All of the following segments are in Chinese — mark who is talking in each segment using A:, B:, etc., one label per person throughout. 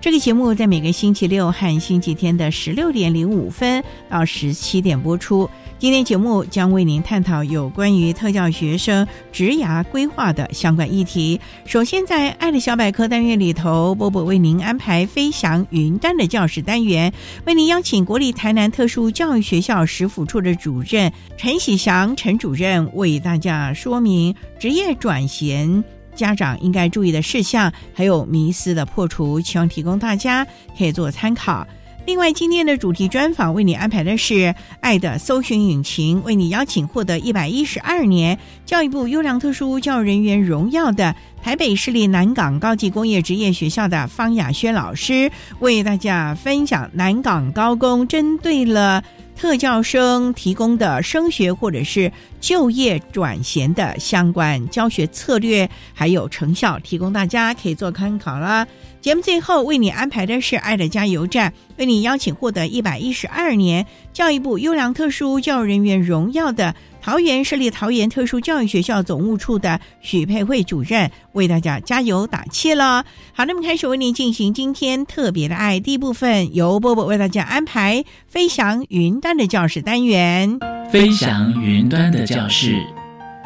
A: 这个节目在每个星期六和星期天的十六点零五分到十七点播出。今天节目将为您探讨有关于特教学生职涯规划的相关议题。首先，在“爱的小百科”单元里头，波波为您安排“飞翔云端”的教室单元，为您邀请国立台南特殊教育学校食辅处的主任陈喜祥陈主任为大家说明职业转型。家长应该注意的事项，还有迷思的破除，希望提供大家可以做参考。另外，今天的主题专访为你安排的是“爱的搜寻引擎”，为你邀请获得一百一十二年教育部优良特殊教育人员荣耀的台北市立南港高级工业职业学校的方雅轩老师，为大家分享南港高工针对了。特教生提供的升学或者是就业转衔的相关教学策略还有成效，提供大家可以做参考啦。节目最后为你安排的是爱的加油站，为你邀请获得一百一十二年教育部优良特殊教育人员荣耀的。桃园设立桃园特殊教育学校总务处的许佩慧主任为大家加油打气了。好，那么开始为您进行今天特别的爱第一部分，由波波为大家安排飞翔云端的教室单元。
B: 飞翔云端的教室，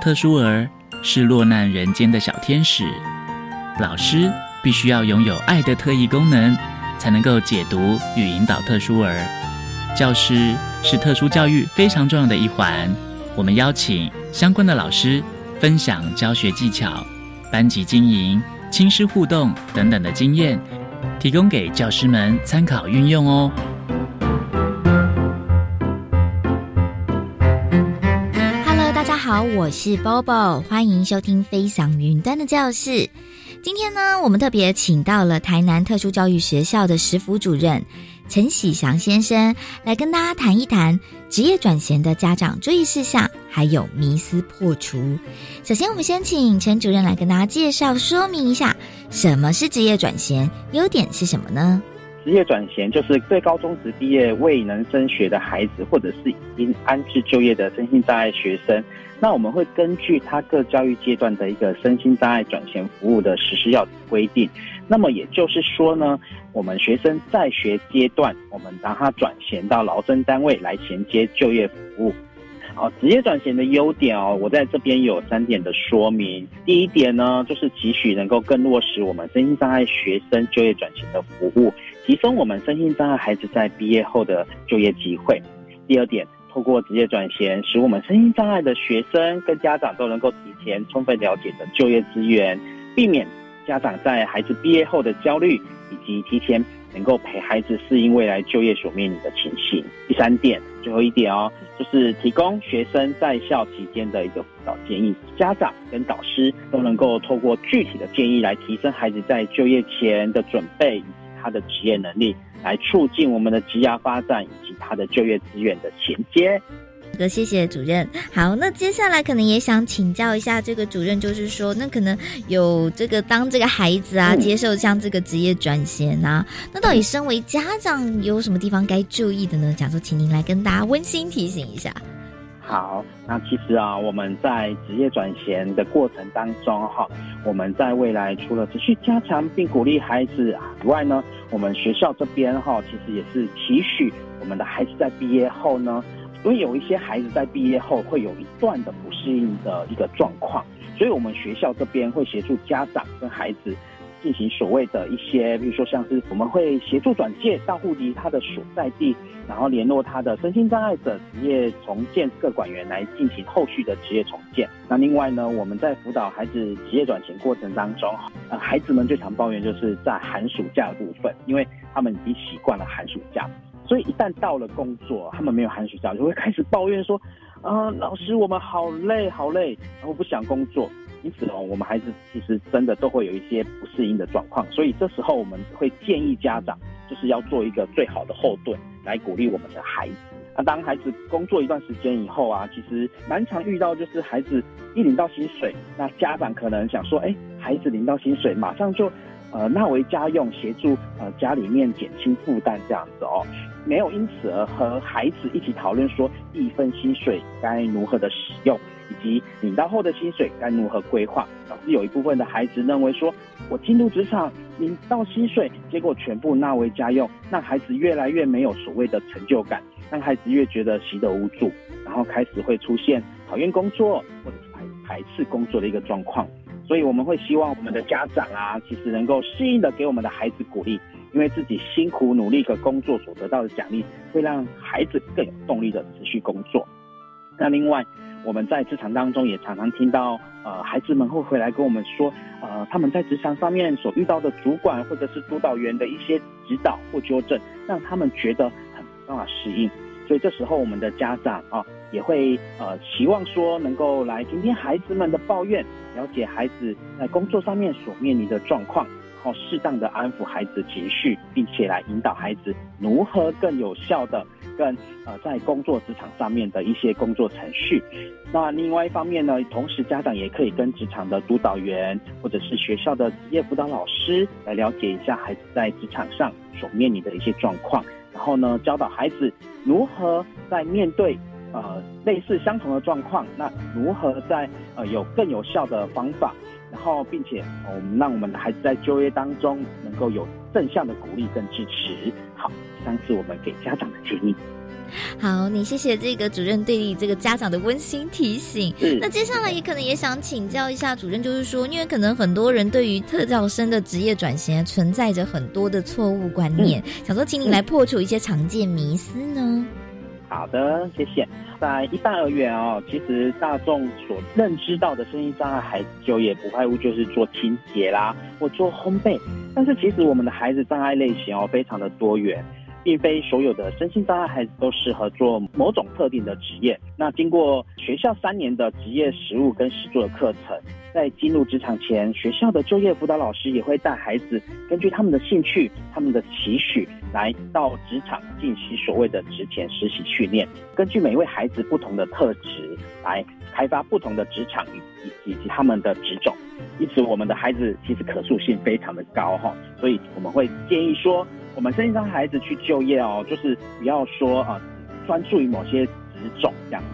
B: 特殊儿是落难人间的小天使，老师必须要拥有爱的特异功能，才能够解读与引导特殊儿。教师是特殊教育非常重要的一环。我们邀请相关的老师分享教学技巧、班级经营、亲师互动等等的经验，提供给教师们参考运用哦。
C: Hello，大家好，我是 Bobo，欢迎收听《飞翔云端的教室》。今天呢，我们特别请到了台南特殊教育学校的食辅主任。陈喜祥先生来跟大家谈一谈职业转型的家长注意事项，还有迷思破除。首先，我们先请陈主任来跟大家介绍说明一下，什么是职业转型，优点是什么呢？
D: 职业转型就是对高中职毕业未能升学的孩子，或者是已经安置就业的身心障碍学生。那我们会根据他各教育阶段的一个身心障碍转型服务的实施要规定。那么也就是说呢，我们学生在学阶段，我们让他转衔到劳征单位来衔接就业服务。好，职业转型的优点哦，我在这边有三点的说明。第一点呢，就是期许能够更落实我们身心障碍学生就业转型的服务，提升我们身心障碍孩子在毕业后的就业机会。第二点，透过职业转型，使我们身心障碍的学生跟家长都能够提前充分了解的就业资源，避免家长在孩子毕业后的焦虑，以及提前能够陪孩子适应未来就业所面临的情形。第三点，最后一点哦。就是提供学生在校期间的一个辅导建议，家长跟导师都能够透过具体的建议来提升孩子在就业前的准备他的职业能力，来促进我们的职业发展以及他的就业资源的衔接。
C: 的，谢谢主任。好，那接下来可能也想请教一下这个主任，就是说，那可能有这个当这个孩子啊，接受像这个职业转型啊，那到底身为家长有什么地方该注意的呢？讲说，请您来跟大家温馨提醒一下。
D: 好，那其实啊，我们在职业转型的过程当中哈，我们在未来除了持续加强并鼓励孩子以外呢，我们学校这边哈，其实也是期许我们的孩子在毕业后呢，因为有一些孩子在毕业后会有一段的不适应的一个状况，所以我们学校这边会协助家长跟孩子。进行所谓的一些，比如说像是我们会协助转介到户籍他的所在地，然后联络他的身心障碍者职业重建各管员来进行后续的职业重建。那另外呢，我们在辅导孩子职业转型过程当中，呃，孩子们最常抱怨就是在寒暑假的部分，因为他们已经习惯了寒暑假，所以一旦到了工作，他们没有寒暑假，就会开始抱怨说，啊，老师我们好累好累，然后不想工作。因此哦，我们孩子其实真的都会有一些不适应的状况，所以这时候我们会建议家长就是要做一个最好的后盾，来鼓励我们的孩子。那当孩子工作一段时间以后啊，其实蛮常遇到就是孩子一领到薪水，那家长可能想说，哎，孩子领到薪水，马上就呃纳为家用，协助呃家里面减轻负担这样子哦，没有因此而和孩子一起讨论说一份薪水该如何的使用。以及领到后的薪水该如何规划，导致有一部分的孩子认为说，我进入职场领到薪水，结果全部纳为家用，让孩子越来越没有所谓的成就感，让孩子越觉得习得无助，然后开始会出现讨厌工作或者是排排斥工作的一个状况。所以我们会希望我们的家长啊，其实能够适应的给我们的孩子鼓励，因为自己辛苦努力的工作所得到的奖励，会让孩子更有动力的持续工作。那另外。我们在职场当中也常常听到，呃，孩子们会回来跟我们说，呃，他们在职场上面所遇到的主管或者是督导员的一些指导或纠正，让他们觉得很没办法适应。所以这时候我们的家长啊，也会呃期望说能够来听听孩子们的抱怨，了解孩子在工作上面所面临的状况。然后适当的安抚孩子情绪，并且来引导孩子如何更有效的跟呃在工作职场上面的一些工作程序。那另外一方面呢，同时家长也可以跟职场的督导员或者是学校的职业辅导老师来了解一下孩子在职场上所面临的一些状况，然后呢教导孩子如何在面对呃类似相同的状况，那如何在呃有更有效的方法。然后，并且我们让我们的孩子在就业当中能够有正向的鼓励跟支持。好，以上是我们给家长的建议。
C: 好，你谢谢这个主任对你这个家长的温馨提醒。那接下来也可能也想请教一下主任，就是说，因为可能很多人对于特教生的职业转型存在着很多的错误观念，想说请你来破除一些常见迷思呢。
D: 好的，谢谢。在一般而言哦，其实大众所认知到的身心障碍孩子就业不外乎就是做清洁啦，或做烘焙。但是其实我们的孩子障碍类型哦，非常的多元。并非所有的身心障碍孩子都适合做某种特定的职业。那经过学校三年的职业实务跟实作的课程，在进入职场前，学校的就业辅导老师也会带孩子根据他们的兴趣、他们的期许，来到职场进行所谓的职前实习训练。根据每位孩子不同的特质，来开发不同的职场以以及他们的职种。因此，我们的孩子其实可塑性非常的高哈。所以我们会建议说。我们身心障碍孩子去就业哦，就是不要说啊，专注于某些职种这样。子，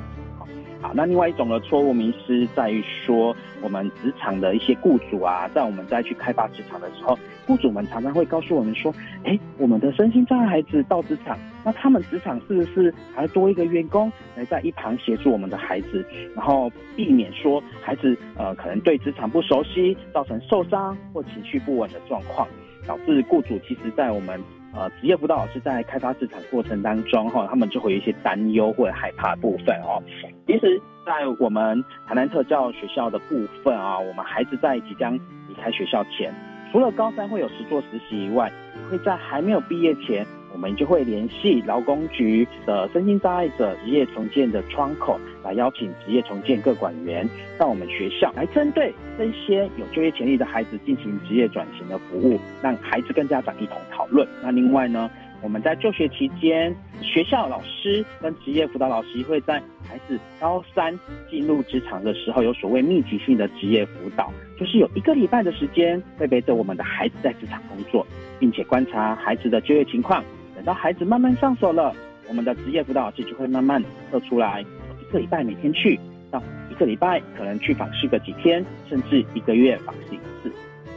D: 好，那另外一种的错误迷失在于说，我们职场的一些雇主啊，在我们再去开发职场的时候，雇主们常常会告诉我们说，哎，我们的身心障碍孩子到职场，那他们职场是不是还多一个员工来在一旁协助我们的孩子，然后避免说孩子呃可能对职场不熟悉，造成受伤或情绪不稳的状况。导致雇主其实，在我们呃职业辅导老师在开发市场过程当中，哈，他们就会有一些担忧或者害怕部分哦。其实，在我们台南特教学校的部分啊，我们孩子在即将离开学校前，除了高三会有实做实习以外，会在还没有毕业前。我们就会联系劳工局的身心障碍者职业重建的窗口，来邀请职业重建各管员到我们学校来，针对这些有就业潜力的孩子进行职业转型的服务，让孩子跟家长一同讨论。那另外呢，我们在就学期间，学校老师跟职业辅导老师会在孩子高三进入职场的时候，有所谓密集性的职业辅导，就是有一个礼拜的时间会陪着我们的孩子在职场工作，并且观察孩子的就业情况。等到孩子慢慢上手了，我们的职业辅导老师就会慢慢测出来一个礼拜每天去，到一个礼拜可能去访视个几天，甚至一个月访视一次，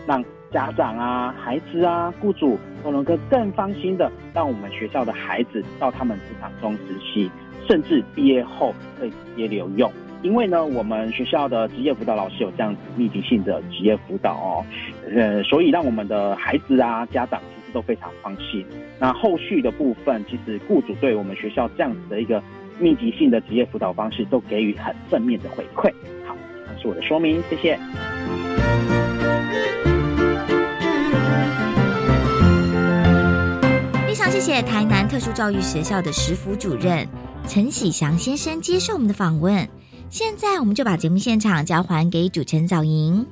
D: 让家长啊、孩子啊、雇主都能够更放心的让我们学校的孩子到他们职场中实习，甚至毕业后可以直接留用。因为呢，我们学校的职业辅导老师有这样子密集性的职业辅导哦，呃，所以让我们的孩子啊、家长都非常放心。那后续的部分，其实雇主对我们学校这样子的一个密集性的职业辅导方式，都给予很正面的回馈。好，这是我的说明，谢谢。
C: 非常谢谢台南特殊教育学校的实辅主任陈喜祥先生接受我们的访问。现在我们就把节目现场交还给主持人早莹。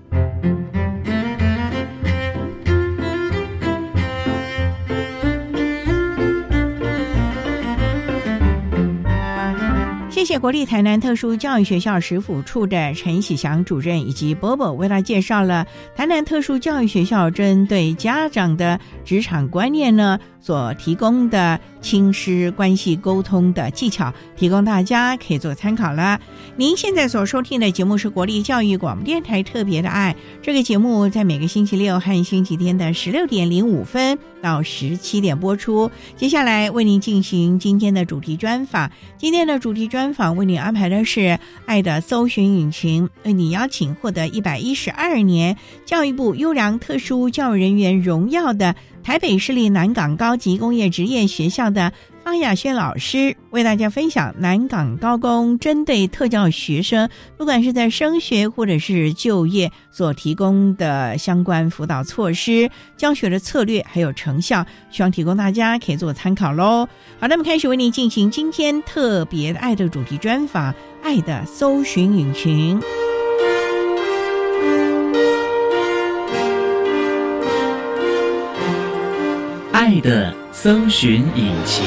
A: 谢谢国立台南特殊教育学校食府处的陈喜祥主任以及波波为他介绍了台南特殊教育学校针对家长的职场观念呢所提供的亲师关系沟通的技巧，提供大家可以做参考了。您现在所收听的节目是国立教育广播电台特别的爱这个节目，在每个星期六和星期天的十六点零五分到十七点播出。接下来为您进行今天的主题专访，今天的主题专。访为您安排的是《爱的搜寻引擎》，为你邀请获得一百一十二年教育部优良特殊教育人员荣耀的台北市立南港高级工业职业学校的。方雅轩老师为大家分享南港高工针对特教学生，不管是在升学或者是就业所提供的相关辅导措施、教学的策略还有成效，希望提供大家可以做参考喽。好，那么开始为您进行今天特别爱的主题专访，《爱的搜寻引擎》。
B: 爱的搜寻引擎。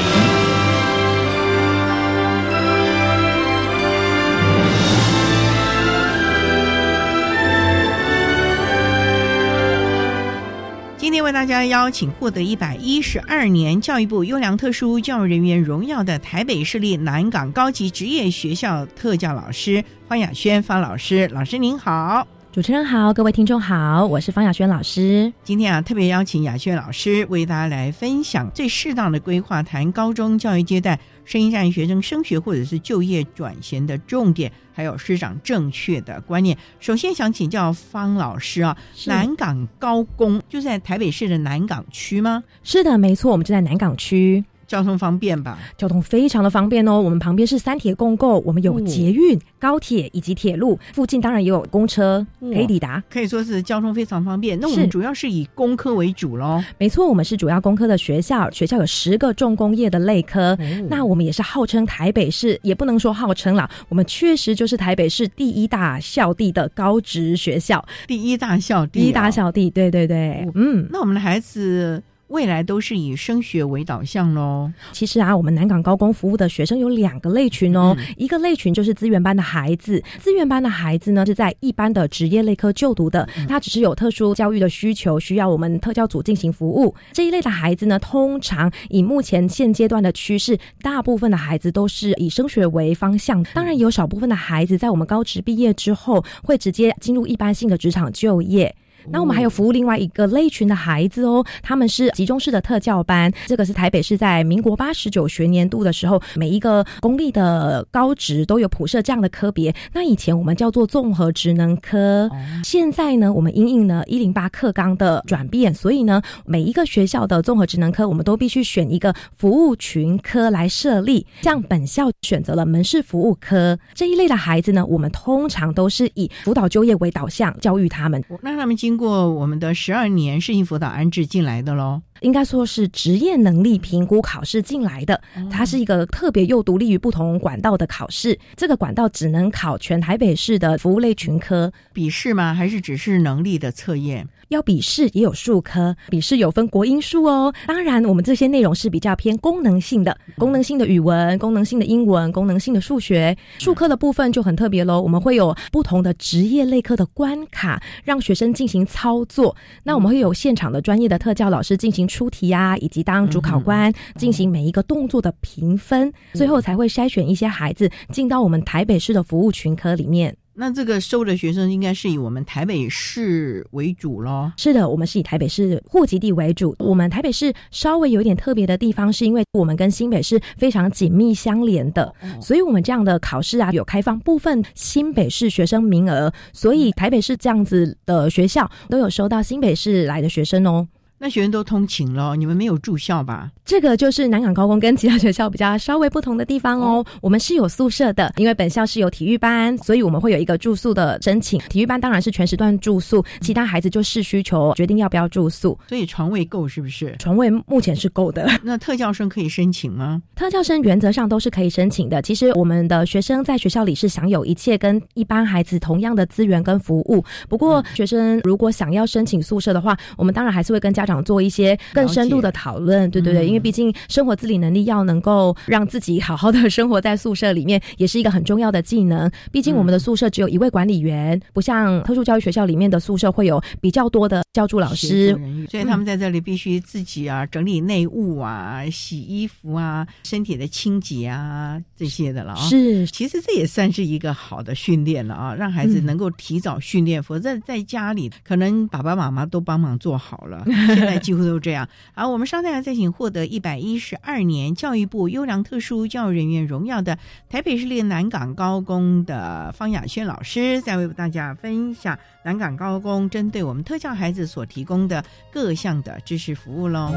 A: 今天为大家邀请获得一百一十二年教育部优良特殊教育人员荣耀的台北市立南港高级职业学校特教老师方雅轩方老师，老师您好。
E: 主持人好，各位听众好，我是方雅轩老师。
A: 今天啊，特别邀请雅轩老师为大家来分享最适当的规划，谈高中教育阶段声音障碍学生升学或者是就业转型的重点，还有师长正确的观念。首先想请教方老师啊，南港高工就在台北市的南港区吗？
E: 是的，没错，我们就在南港区。
A: 交通方便吧？
E: 交通非常的方便哦。我们旁边是三铁共构，我们有捷运、高铁以及铁路，附近当然也有公车可以抵达，
A: 可以说是交通非常方便。那我们主要是以工科为主喽。
E: 没错，我们是主要工科的学校，学校有十个重工业的类科。那我们也是号称台北市，也不能说号称了，我们确实就是台北市第一大校地的高职学校，
A: 第一大校地，
E: 第一大校地，对对对，嗯，
A: 那我们的孩子。未来都是以升学为导向喽。
E: 其实啊，我们南港高工服务的学生有两个类群哦。一个类群就是资源班的孩子，资源班的孩子呢是在一般的职业类科就读的，他只是有特殊教育的需求，需要我们特教组进行服务。这一类的孩子呢，通常以目前现阶段的趋势，大部分的孩子都是以升学为方向。当然，有少部分的孩子在我们高职毕业之后，会直接进入一般性的职场就业。那我们还有服务另外一个类群的孩子哦，他们是集中式的特教班，这个是台北市在民国八十九学年度的时候，每一个公立的高职都有普设这样的科别。那以前我们叫做综合职能科，现在呢，我们因应呢一零八课纲的转变，所以呢，每一个学校的综合职能科，我们都必须选一个服务群科来设立。像本校选择了门市服务科这一类的孩子呢，我们通常都是以辅导就业为导向教育他们。
A: 那他们经经过我们的十二年适应辅导安置进来的喽。
E: 应该说是职业能力评估考试进来的，它是一个特别又独立于不同管道的考试。这个管道只能考全台北市的服务类群科，
A: 笔试吗？还是只是能力的测验？
E: 要笔试也有数科，笔试有分国英数哦。当然，我们这些内容是比较偏功能性的，功能性的语文、功能性的英文、功能性的数学。数科的部分就很特别喽，我们会有不同的职业类科的关卡，让学生进行操作。那我们会有现场的专业的特教老师进行。出题啊，以及当主考官进行每一个动作的评分，最后才会筛选一些孩子进到我们台北市的服务群科里面。
A: 那这个收的学生应该是以我们台北市为主喽？
E: 是的，我们是以台北市户籍地为主。我们台北市稍微有一点特别的地方，是因为我们跟新北市非常紧密相连的，所以我们这样的考试啊，有开放部分新北市学生名额，所以台北市这样子的学校都有收到新北市来的学生哦。
A: 那学生都通勤了，你们没有住校吧？
E: 这个就是南港高工跟其他学校比较稍微不同的地方哦。我们是有宿舍的，因为本校是有体育班，所以我们会有一个住宿的申请。体育班当然是全时段住宿，其他孩子就视需求决定要不要住宿。
A: 所以床位够是不是？
E: 床位目前是够的。
A: 那特教生可以申请吗？
E: 特教生原则上都是可以申请的。其实我们的学生在学校里是享有一切跟一般孩子同样的资源跟服务。不过学生如果想要申请宿舍的话，我们当然还是会跟家长做一些。更深度的讨论，对对对，因为毕竟生活自理能力要能够让自己好好的生活在宿舍里面，也是一个很重要的技能。毕竟我们的宿舍只有一位管理员，不像特殊教育学校里面的宿舍会有比较多的教助老师，
A: 所以他们在这里必须自己啊整理内务啊、洗衣服啊、身体的清洁啊这些的了啊。
E: 是，
A: 其实这也算是一个好的训练了啊，让孩子能够提早训练，否则在家里可能爸爸妈妈都帮忙做好了，现在几乎都这样。好，我们稍待再请获得一百一十二年教育部优良特殊教育人员荣耀的台北市立南港高工的方雅轩老师，再为大家分享南港高工针对我们特教孩子所提供的各项的知识服务喽。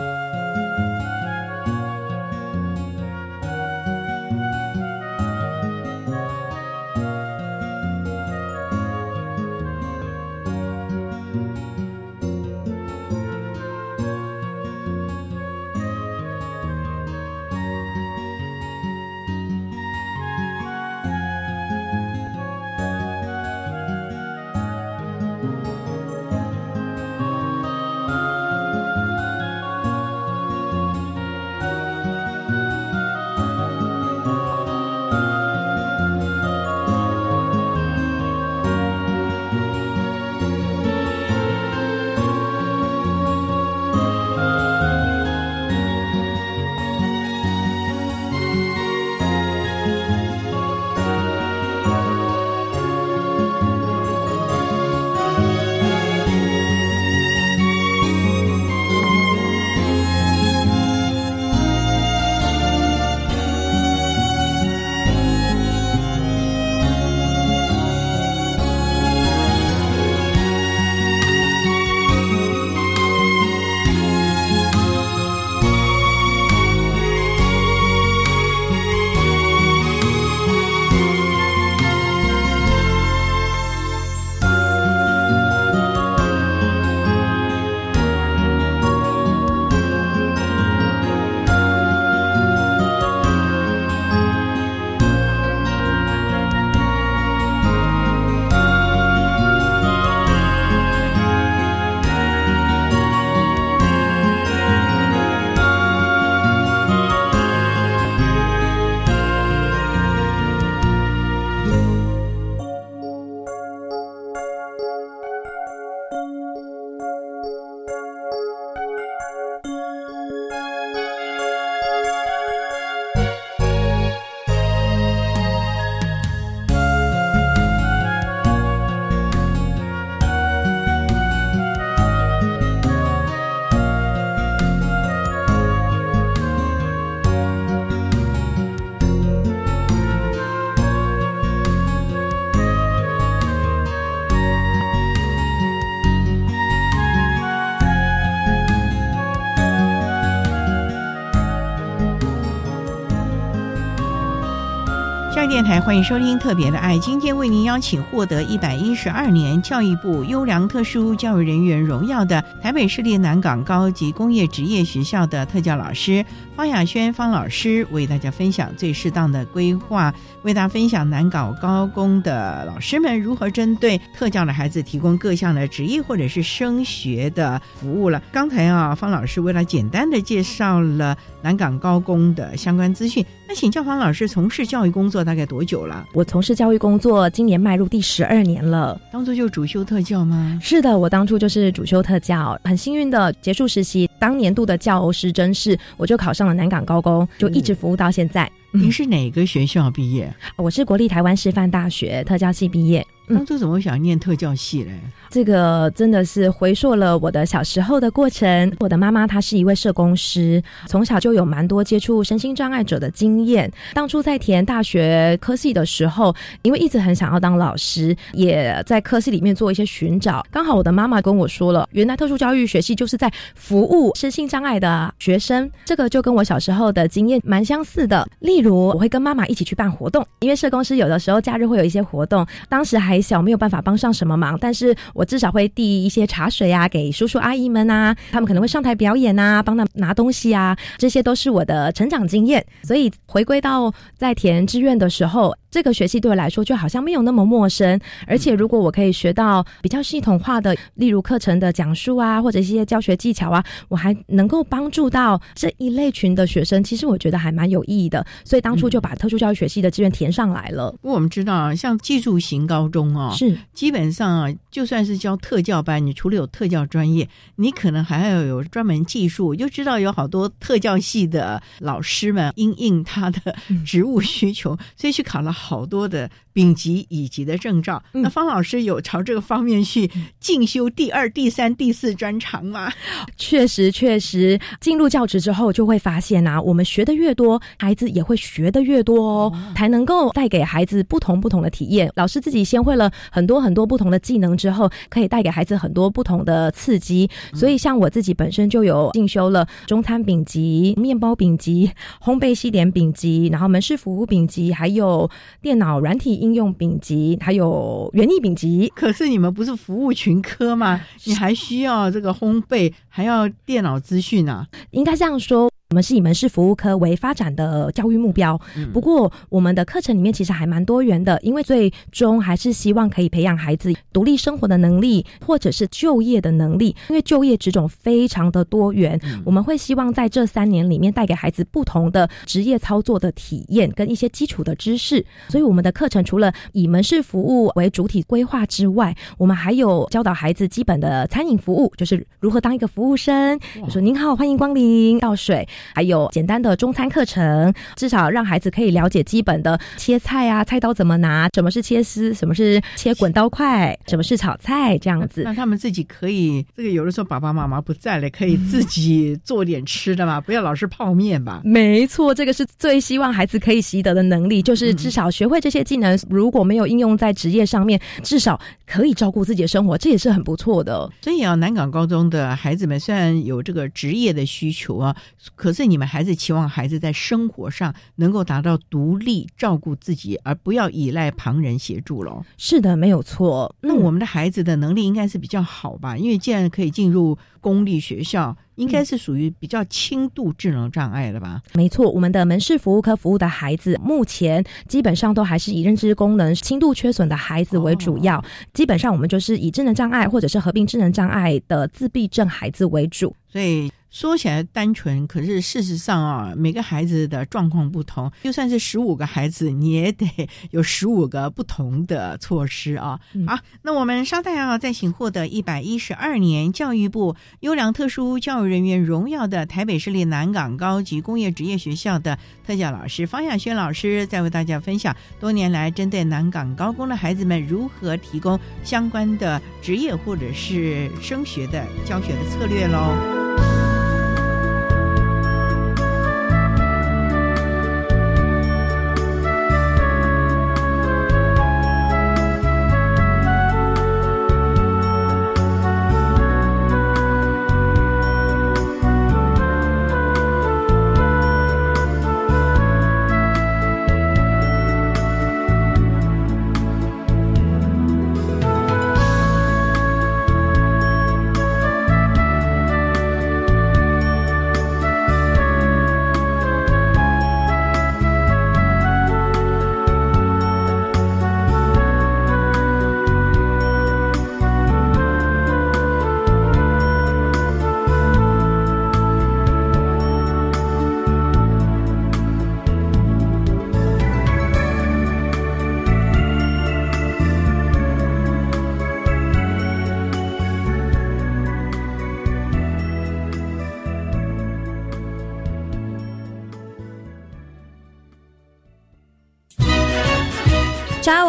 A: 台欢迎收听《特别的爱》，今天为您邀请获得一百一十二年教育部优良特殊教育人员荣耀的台北市立南港高级工业职业学校的特教老师方雅轩方老师，为大家分享最适当的规划，为大家分享南港高工的老师们如何针对特教的孩子提供各项的职业或者是升学的服务了。刚才啊，方老师为了简单的介绍了南港高工的相关资讯，那请教方老师从事教育工作大概多久了？
E: 我从事教育工作，今年迈入第十二年了。
A: 当初就主修特教吗？
E: 是的，我当初就是主修特教，很幸运的结束实习，当年度的教师真试，我就考上了南港高工，就一直服务到现在。
A: 您是哪个学校毕业？
E: 我是国立台湾师范大学特教系毕业。
A: 当初怎么想念特教系嘞？
E: 这个真的是回溯了我的小时候的过程。我的妈妈她是一位社工师，从小就有蛮多接触身心障碍者的经验。当初在填大学科系的时候，因为一直很想要当老师，也在科系里面做一些寻找。刚好我的妈妈跟我说了，原来特殊教育学系就是在服务身心障碍的学生，这个就跟我小时候的经验蛮相似的。例如，我会跟妈妈一起去办活动，因为社工师有的时候假日会有一些活动，当时还小，没有办法帮上什么忙，但是我至少会递一些茶水啊给叔叔阿姨们啊，他们可能会上台表演啊，帮他拿东西啊，这些都是我的成长经验。所以回归到在填志愿的时候。这个学习对我来说就好像没有那么陌生，而且如果我可以学到比较系统化的，例如课程的讲述啊，或者一些教学技巧啊，我还能够帮助到这一类群的学生，其实我觉得还蛮有意义的。所以当初就把特殊教育学系的志愿填上来了。
A: 不过我们知道啊，像技术型高中哦，
E: 是
A: 基本上啊，就算是教特教班，你除了有特教专业，你可能还要有专门技术。就知道有好多特教系的老师们因应他的职务需求，所以去考了。好多的丙级、乙级的证照，那方老师有朝这个方面去进修第二、第三、第四专长吗？
E: 确实，确实，进入教职之后就会发现啊，我们学的越多，孩子也会学的越多哦，才能够带给孩子不同不同的体验。老师自己先会了很多很多不同的技能之后，可以带给孩子很多不同的刺激。所以，像我自己本身就有进修了中餐丙级、面包丙级、烘焙西点丙级，然后门市服务丙级，还有。电脑软体应用丙级，还有园艺丙级。
A: 可是你们不是服务群科吗？你还需要这个烘焙，还要电脑资讯啊？
E: 应该这样说。我们是以门市服务科为发展的教育目标，不过我们的课程里面其实还蛮多元的，因为最终还是希望可以培养孩子独立生活的能力，或者是就业的能力。因为就业职种非常的多元，我们会希望在这三年里面带给孩子不同的职业操作的体验跟一些基础的知识。所以我们的课程除了以门市服务为主体规划之外，我们还有教导孩子基本的餐饮服务，就是如何当一个服务生，就说您好，欢迎光临，倒水。还有简单的中餐课程，至少让孩子可以了解基本的切菜啊，菜刀怎么拿，什么是切丝，什么是切滚刀块，什么是炒菜，这样子。
A: 让他们自己可以，这个有的时候爸爸妈妈不在了，可以自己做点吃的嘛，不要老是泡面吧。
E: 没错，这个是最希望孩子可以习得的能力，就是至少学会这些技能，如果没有应用在职业上面，至少可以照顾自己的生活，这也是很不错的。
A: 所以啊，南港高中的孩子们虽然有这个职业的需求啊。可是你们还是期望孩子在生活上能够达到独立照顾自己，而不要依赖旁人协助喽。
E: 是的，没有错。
A: 那我们的孩子的能力应该是比较好吧？因为既然可以进入公立学校。应该是属于比较轻度智能障碍的吧？
E: 没错，我们的门市服务科服务的孩子，目前基本上都还是以认知功能轻度缺损的孩子为主要。基本上我们就是以智能障碍或者是合并智能障碍的自闭症孩子为主。
A: 所以说起来单纯，可是事实上啊，每个孩子的状况不同，就算是十五个孩子，你也得有十五个不同的措施啊。好，那我们稍待啊，再请获得一百一十二年教育部优良特殊教育。人员荣耀的台北市立南港高级工业职业学校的特教老师方亚轩老师，再为大家分享多年来针对南港高工的孩子们如何提供相关的职业或者是升学的教学的策略喽。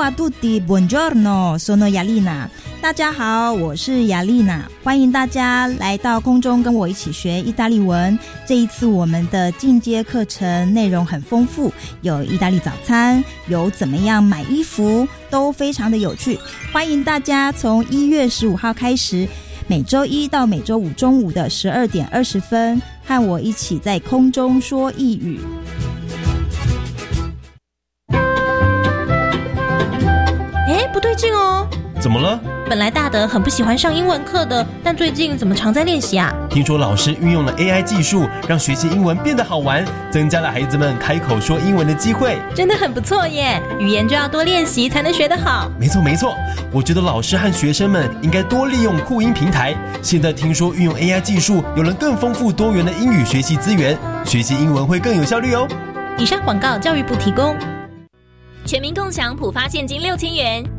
F: A tutti, buongiorno, sono Yalina。大家好，我是雅丽娜，欢迎大家来到空中跟我一起学意大利文。这一次我们的进阶课程内容很丰富，有意大利早餐，有怎么样买衣服，都非常的有趣。欢迎大家从一月十五号开始，每周一到每周五中午的十二点二十分，和我一起在空中说一语。
G: 怎么了？
H: 本来大德很不喜欢上英文课的，但最近怎么常在练习啊？
G: 听说老师运用了 AI 技术，让学习英文变得好玩，增加了孩子们开口说英文的机会，
H: 真的很不错耶！语言就要多练习才能学得好。
G: 没错没错，我觉得老师和学生们应该多利用酷音平台。现在听说运用 AI 技术，有了更丰富多元的英语学习资源，学习英文会更有效率哦。
H: 以上广告，教育部提供。
I: 全民共享普发现金六千元，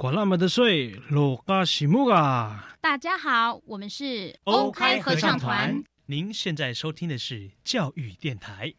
J: 管那么的水，罗嘎西木啊！
K: 大家好，我们是
L: 欧开合唱团。
J: 您现在收听的是教育电台。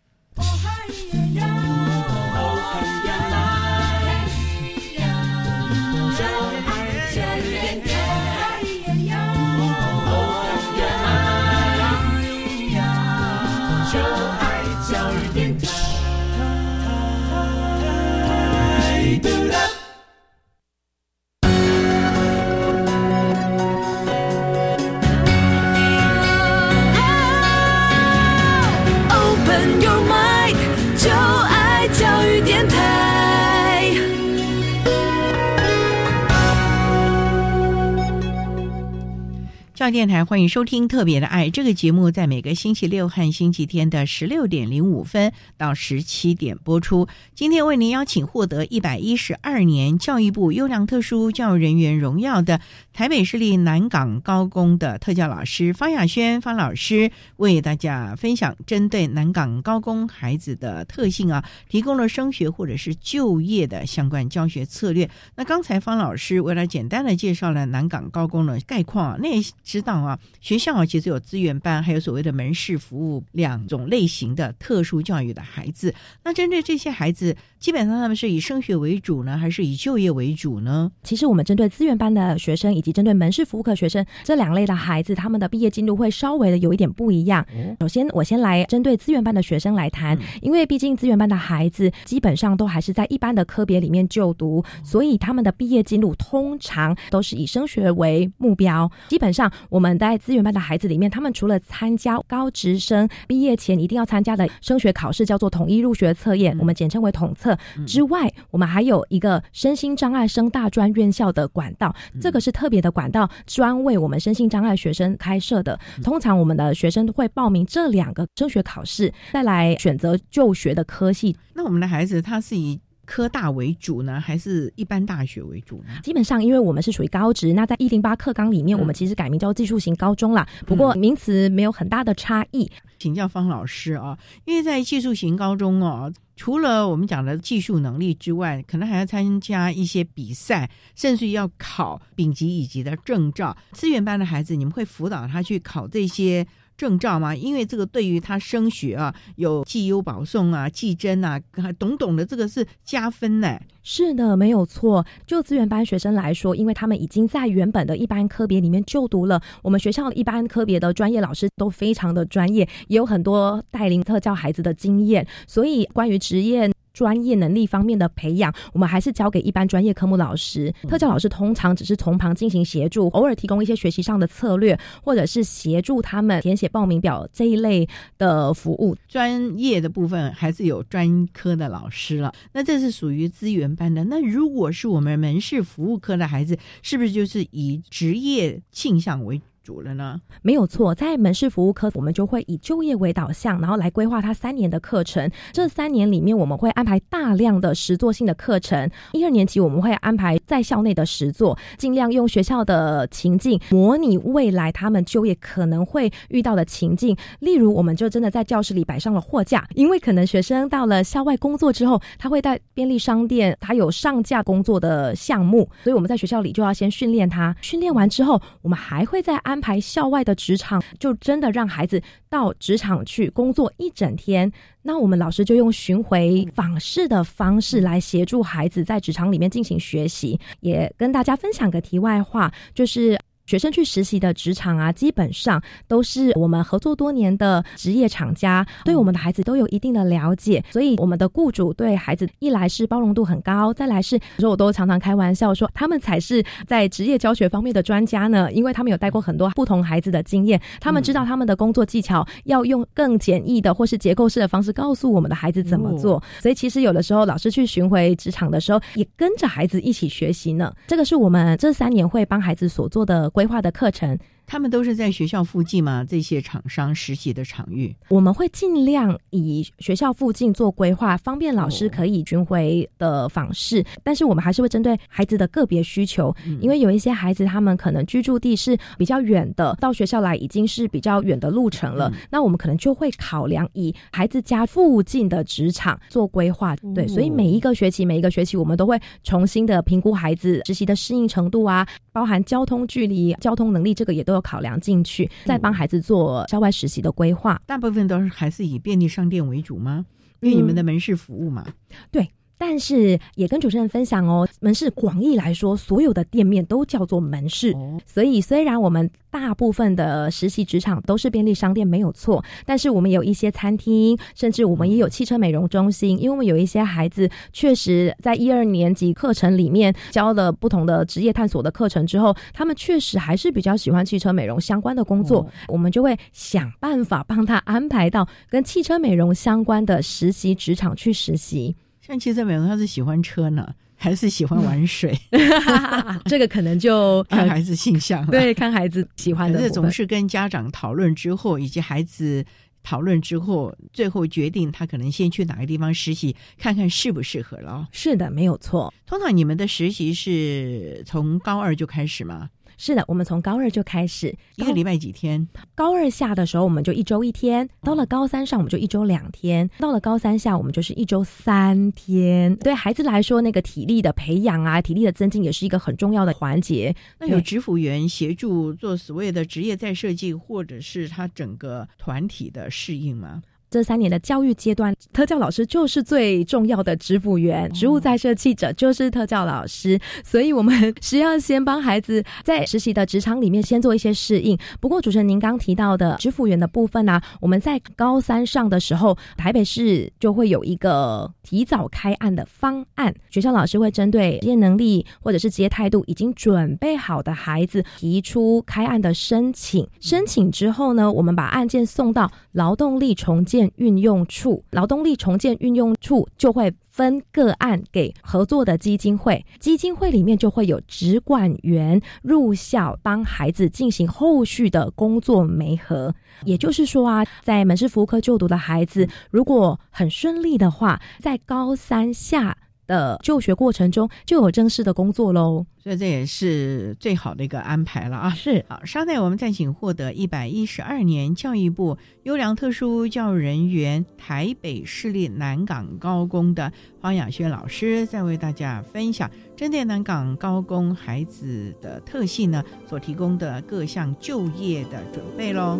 A: 教电台欢迎收听《特别的爱》这个节目，在每个星期六和星期天的十六点零五分到十七点播出。今天为您邀请获得一百一十二年教育部优良特殊教育人员荣耀的台北市立南港高工的特教老师方雅轩方老师，为大家分享针对南港高工孩子的特性啊，提供了升学或者是就业的相关教学策略。那刚才方老师为了简单的介绍了南港高工的概况，那。知道啊，学校啊其实有资源班，还有所谓的门市服务两种类型的特殊教育的孩子。那针对这些孩子，基本上他们是以升学为主呢，还是以就业为主呢？
E: 其实我们针对资源班的学生以及针对门市服务课学生这两类的孩子，他们的毕业进度会稍微的有一点不一样。首先，我先来针对资源班的学生来谈，因为毕竟资源班的孩子基本上都还是在一般的科别里面就读，所以他们的毕业进度通常都是以升学为目标，基本上。我们在资源班的孩子里面，他们除了参加高职生毕业前一定要参加的升学考试，叫做统一入学测验，我们简称为统测之外，我们还有一个身心障碍升大专院校的管道，这个是特别的管道，专为我们身心障碍学生开设的。通常我们的学生会报名这两个升学考试，再来选择就学的科系。
A: 那我们的孩子他是以。科大为主呢，还是一般大学为主呢？
E: 基本上，因为我们是属于高职，那在一零八课纲里面，我们其实改名叫技术型高中啦。不过名词没有很大的差异。
A: 请教方老师啊，因为在技术型高中哦，除了我们讲的技术能力之外，可能还要参加一些比赛，甚至要考丙级乙级的证照。资源班的孩子，你们会辅导他去考这些？证照吗？因为这个对于他升学啊，有绩优保送啊、绩真啊，懂懂的这个是加分呢。
E: 是的，没有错。就资源班学生来说，因为他们已经在原本的一般科别里面就读了，我们学校一般科别的专业老师都非常的专业，也有很多带领特教孩子的经验，所以关于职业。专业能力方面的培养，我们还是交给一般专业科目老师。特教老师通常只是从旁进行协助，偶尔提供一些学习上的策略，或者是协助他们填写报名表这一类的服务。
A: 专业的部分还是有专科的老师了。那这是属于资源班的。那如果是我们门市服务科的孩子，是不是就是以职业倾向为主了呢？
E: 没有错，在门市服务科，我们就会以就业为导向，然后来规划他三年的课程。这三年里面，我们会安排大量的实作性的课程。一二年级我们会安排在校内的实作，尽量用学校的情境模拟未来他们就业可能会遇到的情境。例如，我们就真的在教室里摆上了货架，因为可能学生到了校外工作之后，他会在便利商店，他有上架工作的项目，所以我们在学校里就要先训练他。训练完之后，我们还会再安排校外的职场，就真的让孩子到职场去工作一整天。那我们老师就用巡回访视的方式来协助孩子在职场里面进行学习。也跟大家分享个题外话，就是。学生去实习的职场啊，基本上都是我们合作多年的职业厂家，对我们的孩子都有一定的了解，所以我们的雇主对孩子一来是包容度很高，再来是，说我都常常开玩笑说，他们才是在职业教学方面的专家呢，因为他们有带过很多不同孩子的经验，他们知道他们的工作技巧要用更简易的或是结构式的方式告诉我们的孩子怎么做，所以其实有的时候老师去巡回职场的时候，也跟着孩子一起学习呢。这个是我们这三年会帮孩子所做的。规划的课程。
A: 他们都是在学校附近吗？这些厂商实习的场域，
E: 我们会尽量以学校附近做规划，方便老师可以巡回的访视。但是我们还是会针对孩子的个别需求，因为有一些孩子他们可能居住地是比较远的，到学校来已经是比较远的路程了。那我们可能就会考量以孩子家附近的职场做规划。对，所以每一个学期每一个学期，我们都会重新的评估孩子实习的适应程度啊，包含交通距离、交通能力，这个也都有。考量进去，再帮孩子做校外实习的规划。
A: 大部分都是还是以便利商店为主吗？因为你们的门市服务嘛。
E: 对。但是也跟主持人分享哦，门市广义来说，所有的店面都叫做门市。所以虽然我们大部分的实习职场都是便利商店没有错，但是我们有一些餐厅，甚至我们也有汽车美容中心。因为我们有一些孩子确实在一二年级课程里面教了不同的职业探索的课程之后，他们确实还是比较喜欢汽车美容相关的工作，我们就会想办法帮他安排到跟汽车美容相关的实习职场去实习。
A: 像汽车美容，他是喜欢车呢，还是喜欢玩水？
E: 这个可能就
A: 看孩子性向了。
E: 对，看孩子喜欢的。
A: 这总是跟家长讨论之后，以及孩子讨论之后，最后决定他可能先去哪个地方实习，看看适不适合了。
E: 是的，没有错。
A: 通常你们的实习是从高二就开始吗？
E: 是的，我们从高二就开始，
A: 一个礼拜几天？
E: 高二下的时候，我们就一周一天；到了高三上，我们就一周两天；到了高三下，我们就是一周三天。对孩子来说，那个体力的培养啊，体力的增进，也是一个很重要的环节。
A: 那有职辅员协助做所谓的职业再设计，或者是他整个团体的适应吗？
E: 这三年的教育阶段，特教老师就是最重要的职辅员，职务在设记者就是特教老师，所以我们需要先帮孩子在实习的职场里面先做一些适应。不过，主持人您刚提到的职辅员的部分呢，我们在高三上的时候，台北市就会有一个提早开案的方案，学校老师会针对职业能力或者是职业态度已经准备好的孩子提出开案的申请，申请之后呢，我们把案件送到劳动力重建。运用处劳动力重建运用处就会分个案给合作的基金会，基金会里面就会有直管员入校帮孩子进行后续的工作媒合。也就是说啊，在门市服务科就读的孩子，如果很顺利的话，在高三下。的就学过程中就有正式的工作喽，
A: 所以这也是最好的一个安排了啊！
E: 是
A: 好，稍待我们再请获得一百一十二年教育部优良特殊教育人员台北市立南港高工的黄雅轩老师，再为大家分享针对南港高工孩子的特性呢所提供的各项就业的准备喽。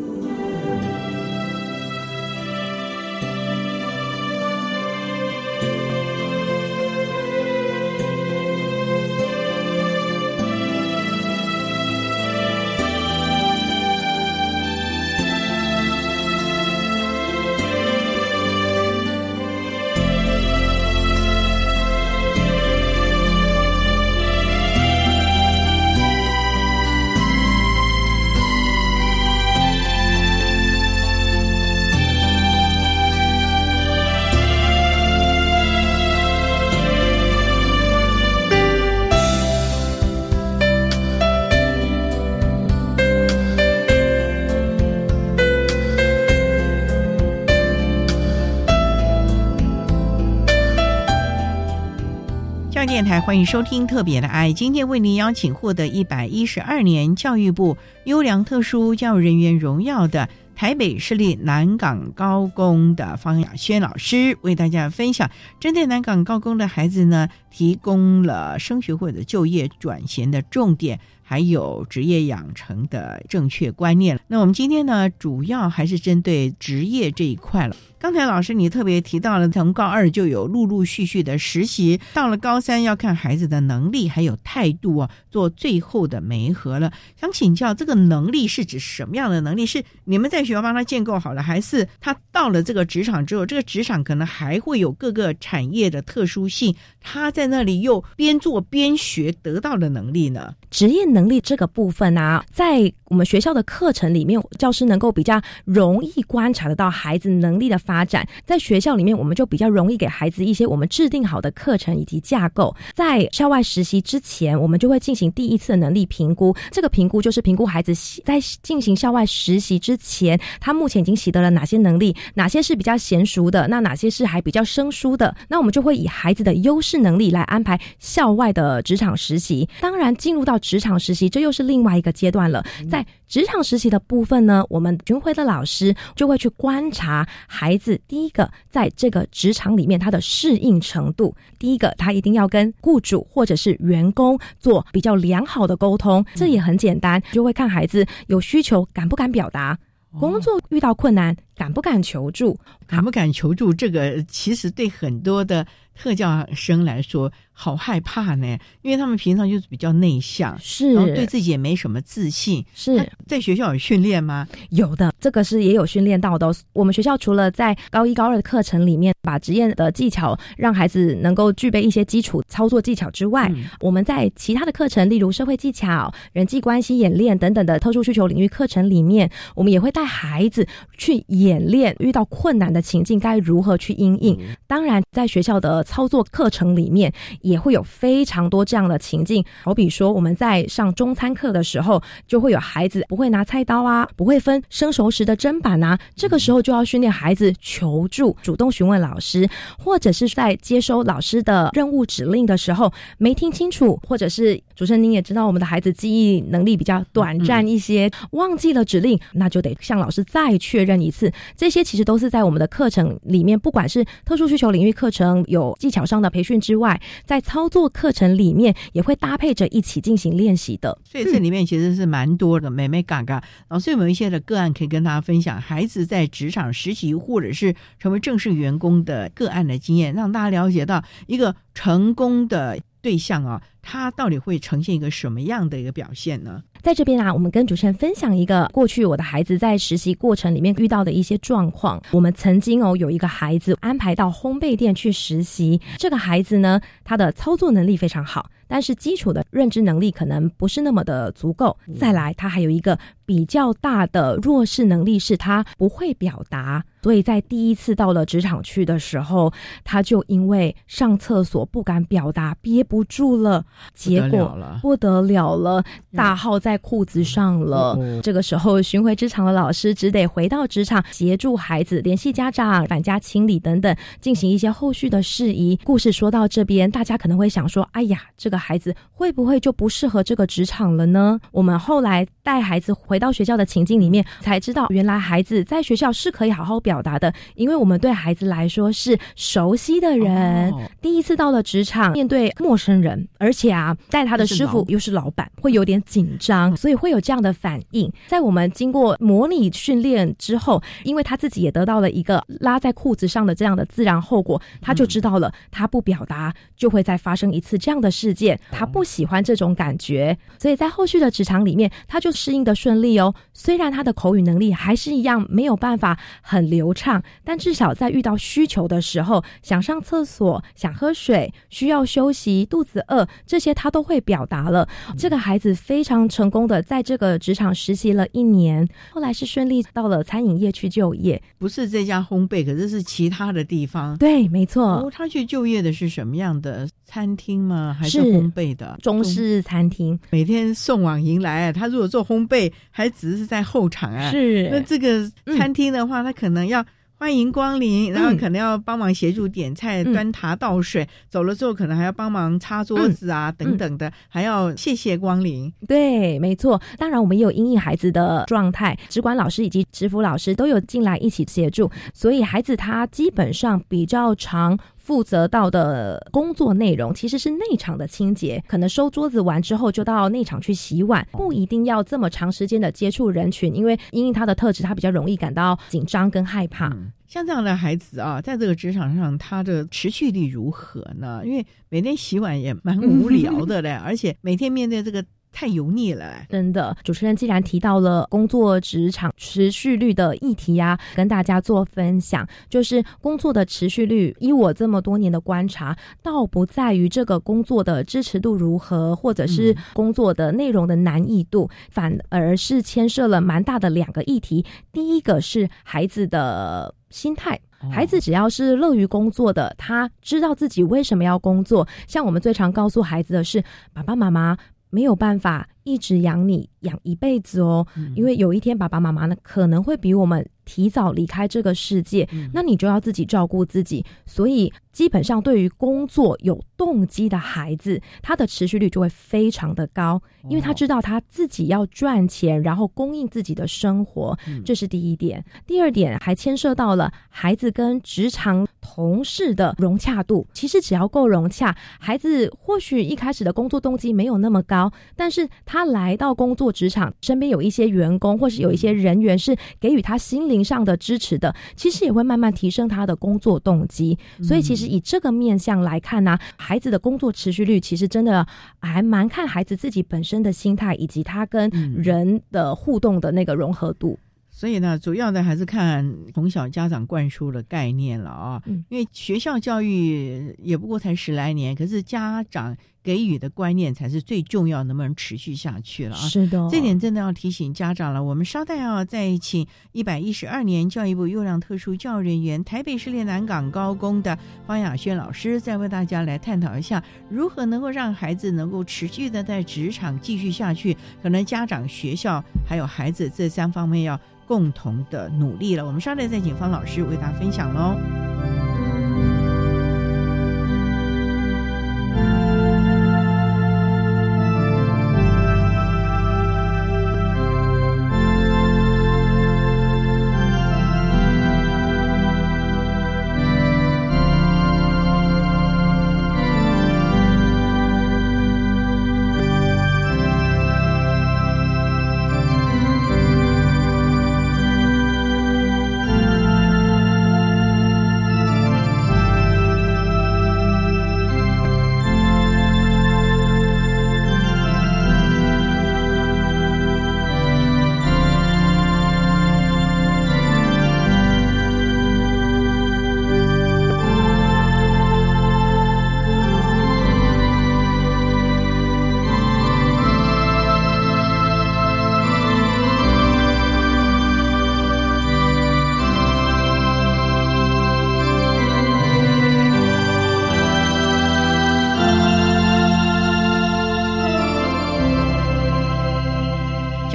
A: 欢迎收听《特别的爱》。今天为您邀请获得一百一十二年教育部优良特殊教育人员荣耀的台北市立南港高工的方雅轩老师，为大家分享针对南港高工的孩子呢，提供了升学或者就业转型的重点。还有职业养成的正确观念。那我们今天呢，主要还是针对职业这一块了。刚才老师你特别提到了，从高二就有陆陆续续的实习，到了高三要看孩子的能力还有态度啊，做最后的媒合了。想请教，这个能力是指什么样的能力？是你们在学校帮他建构好了，还是他到了这个职场之后，这个职场可能还会有各个产业的特殊性，他在在那里又边做边学得到的能力呢？
E: 职业能力这个部分啊，在我们学校的课程里面，教师能够比较容易观察得到孩子能力的发展。在学校里面，我们就比较容易给孩子一些我们制定好的课程以及架构。在校外实习之前，我们就会进行第一次的能力评估。这个评估就是评估孩子在进行校外实习之前，他目前已经习得了哪些能力，哪些是比较娴熟的，那哪些是还比较生疏的。那我们就会以孩子的优势能力来安排校外的职场实习。当然，进入到职场实习，这又是另外一个阶段了。在职场实习的部分呢，我们巡回的老师就会去观察孩子。第一个，在这个职场里面，他的适应程度。第一个，他一定要跟雇主或者是员工做比较良好的沟通，这也很简单，就会看孩子有需求敢不敢表达，工作遇到困难敢不敢求助，
A: 敢不敢求助。这个其实对很多的特教生来说。好害怕呢，因为他们平常就是比较内向，
E: 是，
A: 然后对自己也没什么自信。
E: 是
A: 在学校有训练吗？
E: 有的，这个是也有训练到的。我们学校除了在高一、高二的课程里面把职业的技巧让孩子能够具备一些基础操作技巧之外，我们在其他的课程，例如社会技巧、人际关系演练等等的特殊需求领域课程里面，我们也会带孩子去演练遇到困难的情境该如何去应应。当然，在学校的操作课程里面。也会有非常多这样的情境，好比说我们在上中餐课的时候，就会有孩子不会拿菜刀啊，不会分生熟食的砧板啊，这个时候就要训练孩子求助，主动询问老师，或者是在接收老师的任务指令的时候没听清楚，或者是主持人您也知道，我们的孩子记忆能力比较短暂一些，忘记了指令，那就得向老师再确认一次。这些其实都是在我们的课程里面，不管是特殊需求领域课程有技巧上的培训之外，在操作课程里面也会搭配着一起进行练习的，
A: 所以这里面其实是蛮多的。美美嘎嘎，老师有没有一些的个案可以跟大家分享？孩子在职场实习或者是成为正式员工的个案的经验，让大家了解到一个成功的对象啊，他到底会呈现一个什么样的一个表现呢？
E: 在这边啊，我们跟主持人分享一个过去我的孩子在实习过程里面遇到的一些状况。我们曾经哦有一个孩子安排到烘焙店去实习，这个孩子呢，他的操作能力非常好，但是基础的认知能力可能不是那么的足够。再来，他还有一个比较大的弱势能力，是他不会表达。所以在第一次到了职场去的时候，他就因为上厕所不敢表达，憋不住了，结果不得了了，大号在裤子上了。这个时候，巡回职场的老师只得回到职场，协助孩子联系家长、返家清理等等，进行一些后续的事宜。故事说到这边，大家可能会想说：“哎呀，这个孩子会不会就不适合这个职场了呢？”我们后来带孩子回到学校的情境里面，才知道原来孩子在学校是可以好好表。表达的，因为我们对孩子来说是熟悉的人，第一次到了职场，面对陌生人，而且啊，带他的师傅又是老板，会有点紧张，所以会有这样的反应。在我们经过模拟训练之后，因为他自己也得到了一个拉在裤子上的这样的自然后果，他就知道了，他不表达就会再发生一次这样的事件，他不喜欢这种感觉，所以在后续的职场里面，他就适应的顺利哦。虽然他的口语能力还是一样没有办法很流。流畅，但至少在遇到需求的时候，想上厕所、想喝水、需要休息、肚子饿，这些他都会表达了。这个孩子非常成功的在这个职场实习了一年，后来是顺利到了餐饮业去就业。
A: 不是这家烘焙，可是是其他的地方。
E: 对，没错。
A: 他去就业的是什么样的餐厅吗？还是烘焙的
E: 中式餐厅？
A: 每天送往迎来。他如果做烘焙，还只是在后场啊。
E: 是。
A: 那这个餐厅的话，他可能。要欢迎光临，然后可能要帮忙协助点菜、端茶倒水，走了之后可能还要帮忙擦桌子啊等等的，还要谢谢光临。
E: 对，没错。当然，我们也有因应孩子的状态，直管老师以及直辅老师都有进来一起协助，所以孩子他基本上比较长。负责到的工作内容其实是内场的清洁，可能收桌子完之后就到内场去洗碗，不一定要这么长时间的接触人群，因为因为他的特质，他比较容易感到紧张跟害怕。
A: 像这样的孩子啊，在这个职场上，他的持续力如何呢？因为每天洗碗也蛮无聊的嘞，而且每天面对这个。太油腻了，
E: 真的。主持人既然提到了工作职场持续率的议题呀，跟大家做分享，就是工作的持续率。以我这么多年的观察，倒不在于这个工作的支持度如何，或者是工作的内容的难易度，反而是牵涉了蛮大的两个议题。第一个是孩子的心态，孩子只要是乐于工作的，他知道自己为什么要工作。像我们最常告诉孩子的是，爸爸妈妈。没有办法一直养你养一辈子哦，因为有一天爸爸妈妈呢可能会比我们。提早离开这个世界，那你就要自己照顾自己。所以，基本上对于工作有动机的孩子，他的持续率就会非常的高，因为他知道他自己要赚钱，然后供应自己的生活，这是第一点。第二点还牵涉到了孩子跟职场同事的融洽度。其实只要够融洽，孩子或许一开始的工作动机没有那么高，但是他来到工作职场，身边有一些员工或是有一些人员是给予他心灵。上的支持的，其实也会慢慢提升他的工作动机。所以，其实以这个面向来看呢，孩子的工作持续率，其实真的还蛮看孩子自己本身的心态，以及他跟人的互动的那个融合度。
A: 所以呢，主要的还是看从小家长灌输的概念了啊。因为学校教育也不过才十来年，可是家长。给予的观念才是最重要，能不能持续下去了啊？
E: 是的，
A: 这点真的要提醒家长了。我们稍待啊再请一百一十二年教育部优良特殊教育人员、台北市立南港高工的方雅轩老师，再为大家来探讨一下，如何能够让孩子能够持续的在职场继续下去。可能家长、学校还有孩子这三方面要共同的努力了。我们稍待再请方老师为大家分享喽。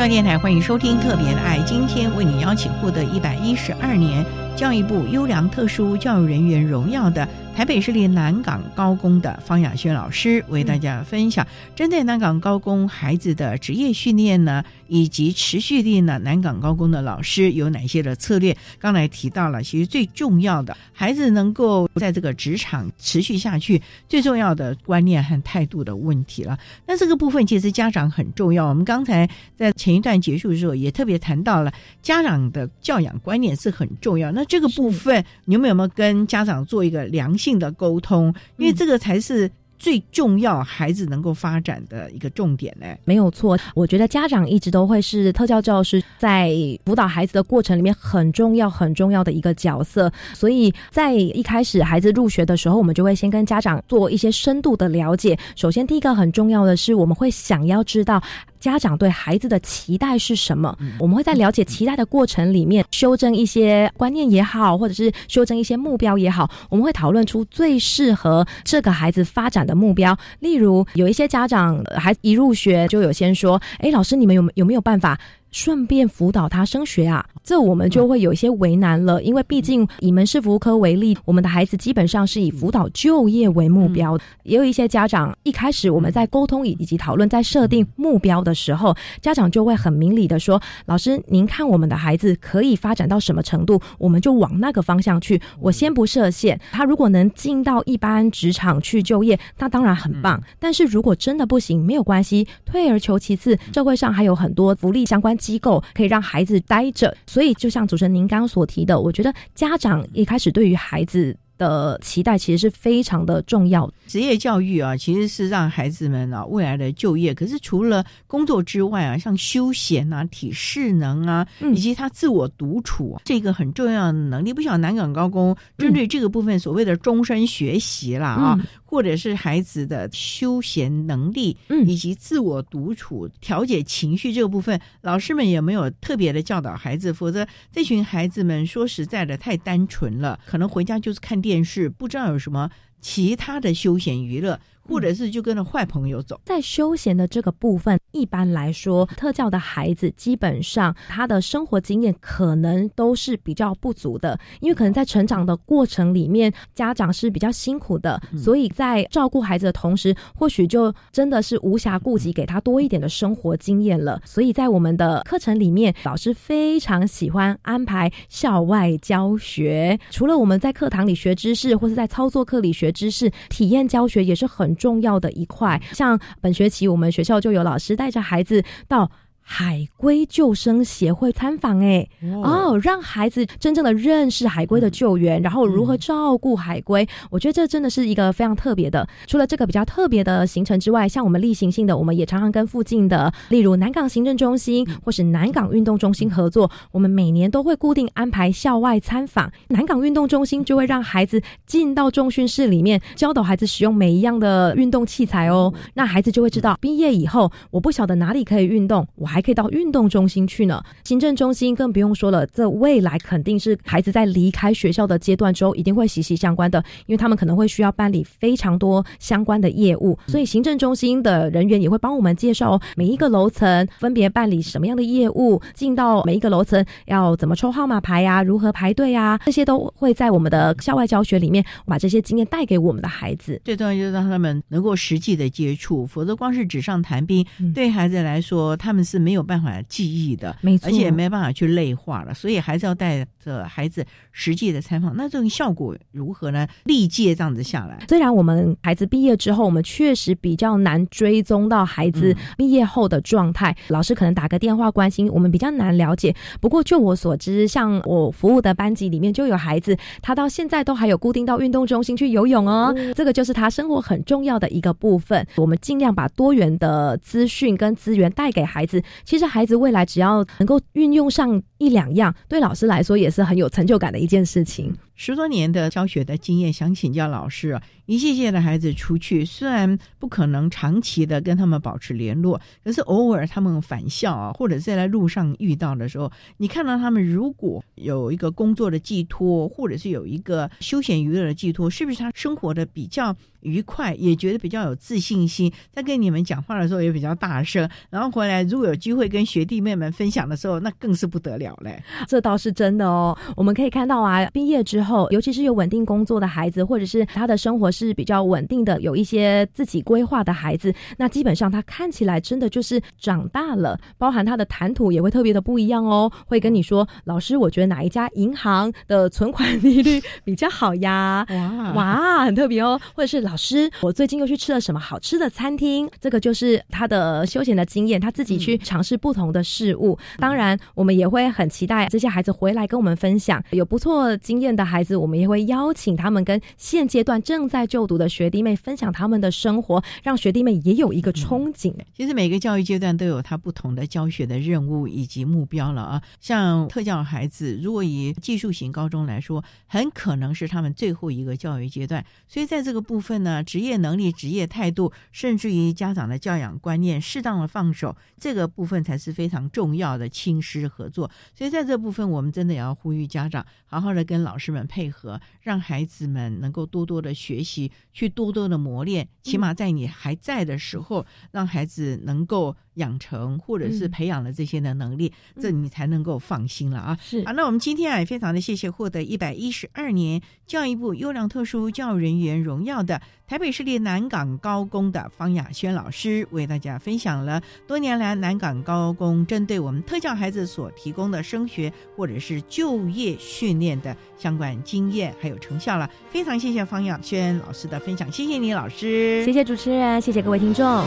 A: 电台欢迎收听《特别的爱》，今天为你邀请获得一百一十二年教育部优良特殊教育人员荣耀的。台北市立南港高工的方雅轩老师为大家分享，针对南港高工孩子的职业训练呢，以及持续力呢，南港高工的老师有哪些的策略？刚才提到了，其实最重要的，孩子能够在这个职场持续下去，最重要的观念和态度的问题了。那这个部分其实家长很重要。我们刚才在前一段结束的时候也特别谈到了，家长的教养观念是很重要。那这个部分，你们有没有跟家长做一个良性？的沟通，因为这个才是最重要，孩子能够发展的一个重点呢。
E: 没有错，我觉得家长一直都会是特教教师在辅导孩子的过程里面很重要、很重要的一个角色。所以在一开始孩子入学的时候，我们就会先跟家长做一些深度的了解。首先，第一个很重要的是，我们会想要知道。家长对孩子的期待是什么？我们会在了解期待的过程里面修正一些观念也好，或者是修正一些目标也好，我们会讨论出最适合这个孩子发展的目标。例如，有一些家长孩子一入学就有先说：“哎，老师，你们有有没有办法？”顺便辅导他升学啊？这我们就会有一些为难了，因为毕竟以门市服务科为例，我们的孩子基本上是以辅导就业为目标。也有一些家长一开始我们在沟通以及讨论，在设定目标的时候，家长就会很明理的说：“老师，您看我们的孩子可以发展到什么程度，我们就往那个方向去。我先不设限，他如果能进到一般职场去就业，那当然很棒。但是如果真的不行，没有关系，退而求其次，社会上还有很多福利相关机构可以让孩子待着。所以，就像主持人您刚刚所提的，我觉得家长一开始对于孩子。”的期待其实是非常的重要。
A: 职业教育啊，其实是让孩子们啊未来的就业。可是除了工作之外啊，像休闲啊、体适能啊，以及他自我独处这个很重要的能力，不晓得南港高工针对这个部分所谓的终身学习啦啊。或者是孩子的休闲能力，嗯，以及自我独处、调节情绪这个部分，老师们也没有特别的教导孩子？否则，这群孩子们说实在的太单纯了，可能回家就是看电视，不知道有什么其他的休闲娱乐。或者是就跟着坏朋友走，
E: 在休闲的这个部分，一般来说，特教的孩子基本上他的生活经验可能都是比较不足的，因为可能在成长的过程里面，家长是比较辛苦的，所以在照顾孩子的同时，或许就真的是无暇顾及给他多一点的生活经验了。所以在我们的课程里面，老师非常喜欢安排校外教学，除了我们在课堂里学知识，或是在操作课里学知识，体验教学也是很。重要的一块，像本学期我们学校就有老师带着孩子到。海龟救生协会参访，哎，哦，让孩子真正的认识海龟的救援，然后如何照顾海龟。我觉得这真的是一个非常特别的。除了这个比较特别的行程之外，像我们例行性的，我们也常常跟附近的，例如南港行政中心或是南港运动中心合作。我们每年都会固定安排校外参访。南港运动中心就会让孩子进到中训室里面，教导孩子使用每一样的运动器材哦。那孩子就会知道，毕业以后我不晓得哪里可以运动，我还。还可以到运动中心去呢，行政中心更不用说了。这未来肯定是孩子在离开学校的阶段之后，一定会息息相关的，因为他们可能会需要办理非常多相关的业务，所以行政中心的人员也会帮我们介绍每一个楼层分别办理什么样的业务，进到每一个楼层要怎么抽号码牌呀，如何排队啊，这些都会在我们的校外教学里面把这些经验带给我们的孩子。
A: 最重要就是让他们能够实际的接触，否则光是纸上谈兵，对孩子来说他们是。没有办法记忆的，
E: 没错，
A: 而且没办法去内化了，所以还是要带着孩子实际的采访。那这种效果如何呢？历届这样子下来，
E: 虽然我们孩子毕业之后，我们确实比较难追踪到孩子毕业后的状态，老师可能打个电话关心，我们比较难了解。不过就我所知，像我服务的班级里面就有孩子，他到现在都还有固定到运动中心去游泳哦，这个就是他生活很重要的一个部分。我们尽量把多元的资讯跟资源带给孩子。其实孩子未来只要能够运用上一两样，对老师来说也是很有成就感的一件事情。
A: 十多年的教学的经验，想请教老师，一届届的孩子出去，虽然不可能长期的跟他们保持联络，可是偶尔他们返校啊，或者是在路上遇到的时候，你看到他们如果有一个工作的寄托，或者是有一个休闲娱乐的寄托，是不是他生活的比较愉快，也觉得比较有自信心，在跟你们讲话的时候也比较大声，然后回来如果有机会跟学弟妹们分享的时候，那更是不得了嘞。
E: 这倒是真的哦，我们可以看到啊，毕业之后。后，尤其是有稳定工作的孩子，或者是他的生活是比较稳定的，有一些自己规划的孩子，那基本上他看起来真的就是长大了，包含他的谈吐也会特别的不一样哦。会跟你说，老师，我觉得哪一家银行的存款利率比较好呀？哇哇，很特别哦。或者是老师，我最近又去吃了什么好吃的餐厅？这个就是他的休闲的经验，他自己去尝试不同的事物。当然，我们也会很期待这些孩子回来跟我们分享有不错经验的孩。子，我们也会邀请他们跟现阶段正在就读的学弟妹分享他们的生活，让学弟妹也有一个憧憬。
A: 其实每个教育阶段都有他不同的教学的任务以及目标了啊。像特教孩子，如果以技术型高中来说，很可能是他们最后一个教育阶段。所以在这个部分呢，职业能力、职业态度，甚至于家长的教养观念，适当的放手，这个部分才是非常重要的亲师合作。所以在这部分，我们真的也要呼吁家长好好的跟老师们。配合，让孩子们能够多多的学习，去多多的磨练。起码在你还在的时候，让孩子能够养成或者是培养了这些的能力，这你才能够放心了啊。
E: 是
A: 啊，那我们今天啊也非常的谢谢获得一百一十二年教育部优良特殊教育人员荣耀的台北市立南港高工的方雅轩老师，为大家分享了多年来南港高工针对我们特教孩子所提供的升学或者是就业训练的相关经验还有成效了。非常谢谢方雅轩老师的分享，谢谢你老师，
E: 谢谢主持人，谢谢各位听众。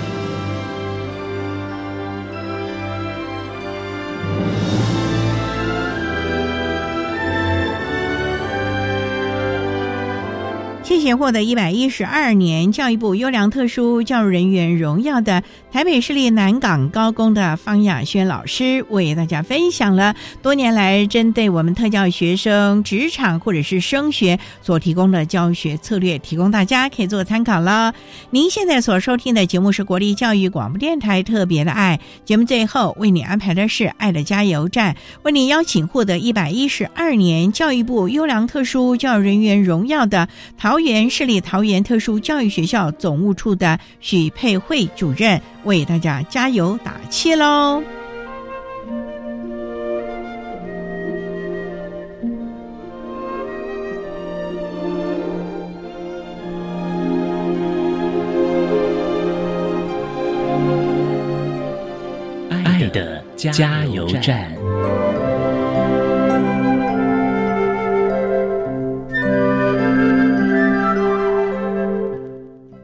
A: 谢谢获得一百一十二年教育部优良特殊教育人员荣耀的台北市立南港高工的方雅轩老师，为大家分享了多年来针对我们特教学生职场或者是升学所提供的教学策略，提供大家可以做参考了。您现在所收听的节目是国立教育广播电台特别的爱节目，最后为你安排的是爱的加油站，为你邀请获得一百一十二年教育部优良特殊教育人员荣耀的陶桃园市立桃园特殊教育学校总务处的许佩慧主任为大家加油打气喽！
B: 爱的加油站。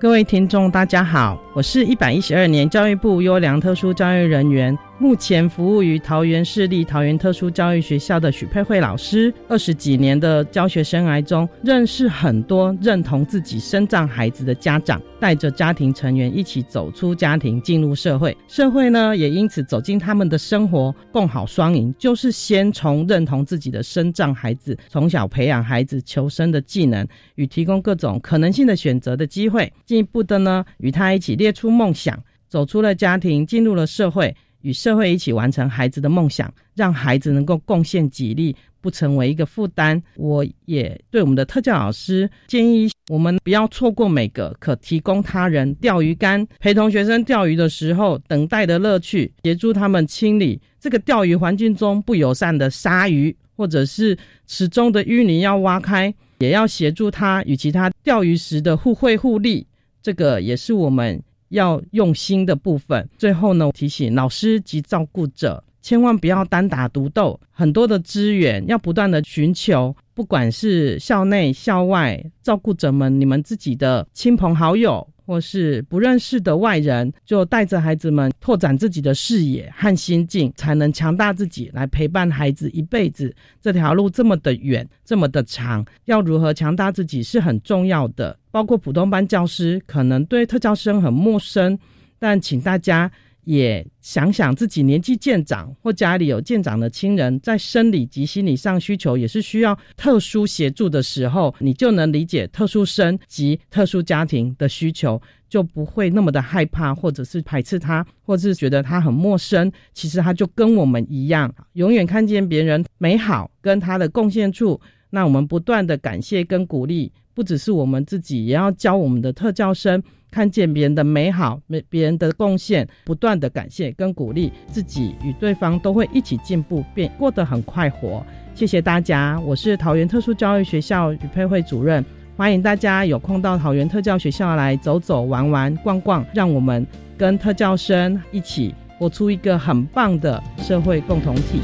M: 各位听众，大家好，我是一百一十二年教育部优良特殊教育人员，目前服务于桃园市立桃园特殊教育学校的许佩慧老师。二十几年的教学生涯中，认识很多认同自己身障孩子的家长，带着家庭成员一起走出家庭，进入社会。社会呢，也因此走进他们的生活，共好双赢。就是先从认同自己的身障孩子，从小培养孩子求生的技能，与提供各种可能性的选择的机会。进一步的呢，与他一起列出梦想，走出了家庭，进入了社会，与社会一起完成孩子的梦想，让孩子能够贡献己力，不成为一个负担。我也对我们的特教老师建议，我们不要错过每个可提供他人钓鱼竿，陪同学生钓鱼的时候等待的乐趣，协助他们清理这个钓鱼环境中不友善的鲨鱼，或者是池中的淤泥要挖开，也要协助他与其他钓鱼时的互惠互利。这个也是我们要用心的部分。最后呢，提醒老师及照顾者，千万不要单打独斗，很多的资源要不断的寻求，不管是校内校外照顾者们，你们自己的亲朋好友。或是不认识的外人，就带着孩子们拓展自己的视野和心境，才能强大自己，来陪伴孩子一辈子。这条路这么的远，这么的长，要如何强大自己是很重要的。包括普通班教师可能对特教生很陌生，但请大家。也想想自己年纪渐长，或家里有渐长的亲人，在生理及心理上需求也是需要特殊协助的时候，你就能理解特殊生及特殊家庭的需求，就不会那么的害怕，或者是排斥他，或者是觉得他很陌生。其实他就跟我们一样，永远看见别人美好跟他的贡献处，那我们不断的感谢跟鼓励，不只是我们自己，也要教我们的特教生。看见别人的美好，别别人的贡献，不断的感谢跟鼓励自己与对方都会一起进步，变过得很快活。谢谢大家，我是桃园特殊教育学校与配会主任，欢迎大家有空到桃园特教学校来走走玩玩逛逛，让我们跟特教生一起活出一个很棒的社会共同体。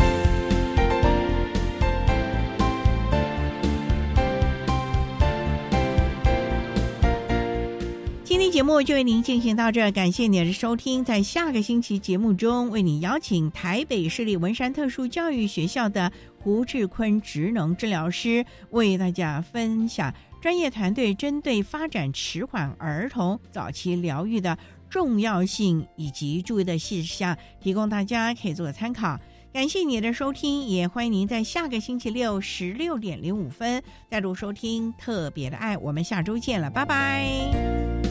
A: 节目就为您。进行到这，感谢您。的收听。在下个星期节目中，为你邀请台北市立文山特殊教育学校的胡志坤职能治疗师，为大家分享专业团队针对发展迟缓儿童早期疗愈的重要性以及注意的事项，提供大家可以做个参考。感谢你的收听，也欢迎您。在下个星期六十六点零五分再度收听特别的爱。我们下周见了，拜拜。